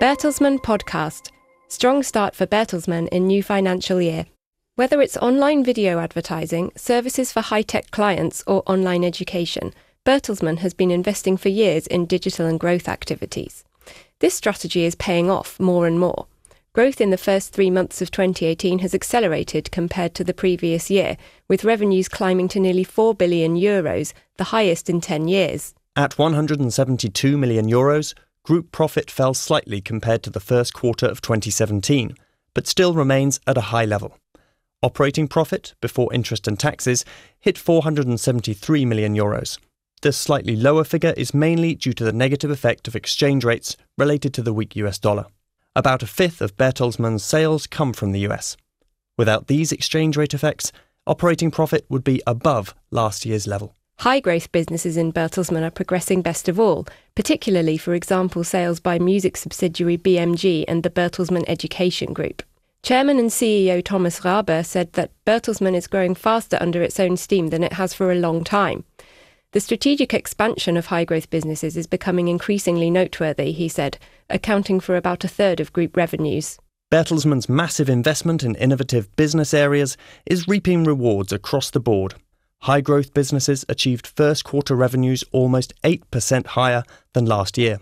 Bertelsmann Podcast Strong start for Bertelsmann in new financial year. Whether it's online video advertising, services for high tech clients, or online education, Bertelsmann has been investing for years in digital and growth activities. This strategy is paying off more and more. Growth in the first three months of 2018 has accelerated compared to the previous year, with revenues climbing to nearly 4 billion euros, the highest in 10 years. At 172 million euros, group profit fell slightly compared to the first quarter of 2017, but still remains at a high level. Operating profit before interest and taxes hit 473 million euros. The slightly lower figure is mainly due to the negative effect of exchange rates related to the weak US dollar. About a fifth of Bertelsmann's sales come from the US. Without these exchange rate effects, operating profit would be above last year's level. High growth businesses in Bertelsmann are progressing best of all, particularly, for example, sales by music subsidiary BMG and the Bertelsmann Education Group. Chairman and CEO Thomas Rabe said that Bertelsmann is growing faster under its own steam than it has for a long time. The strategic expansion of high growth businesses is becoming increasingly noteworthy, he said, accounting for about a third of group revenues. Bertelsmann's massive investment in innovative business areas is reaping rewards across the board. High growth businesses achieved first quarter revenues almost 8% higher than last year.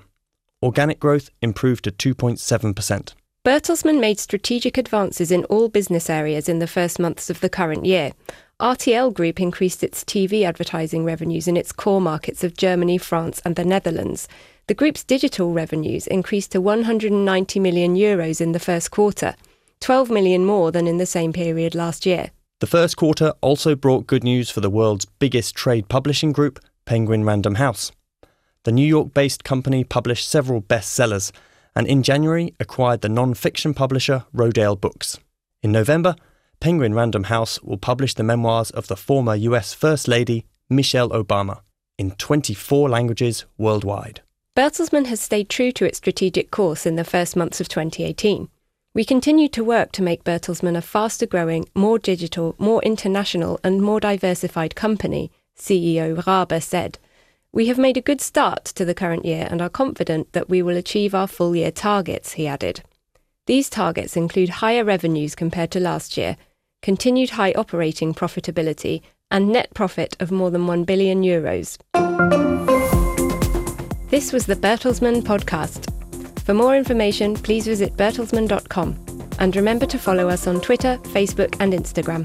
Organic growth improved to 2.7%. Bertelsmann made strategic advances in all business areas in the first months of the current year. RTL Group increased its TV advertising revenues in its core markets of Germany, France, and the Netherlands. The group's digital revenues increased to 190 million euros in the first quarter, 12 million more than in the same period last year. The first quarter also brought good news for the world's biggest trade publishing group, Penguin Random House. The New York based company published several bestsellers and in January acquired the non fiction publisher Rodale Books. In November, Penguin Random House will publish the memoirs of the former US First Lady, Michelle Obama, in 24 languages worldwide. Bertelsmann has stayed true to its strategic course in the first months of 2018. We continue to work to make Bertelsmann a faster growing, more digital, more international, and more diversified company, CEO Rabe said. We have made a good start to the current year and are confident that we will achieve our full year targets, he added. These targets include higher revenues compared to last year, continued high operating profitability, and net profit of more than 1 billion euros. This was the Bertelsmann podcast. For more information, please visit bertelsmann.com and remember to follow us on Twitter, Facebook, and Instagram.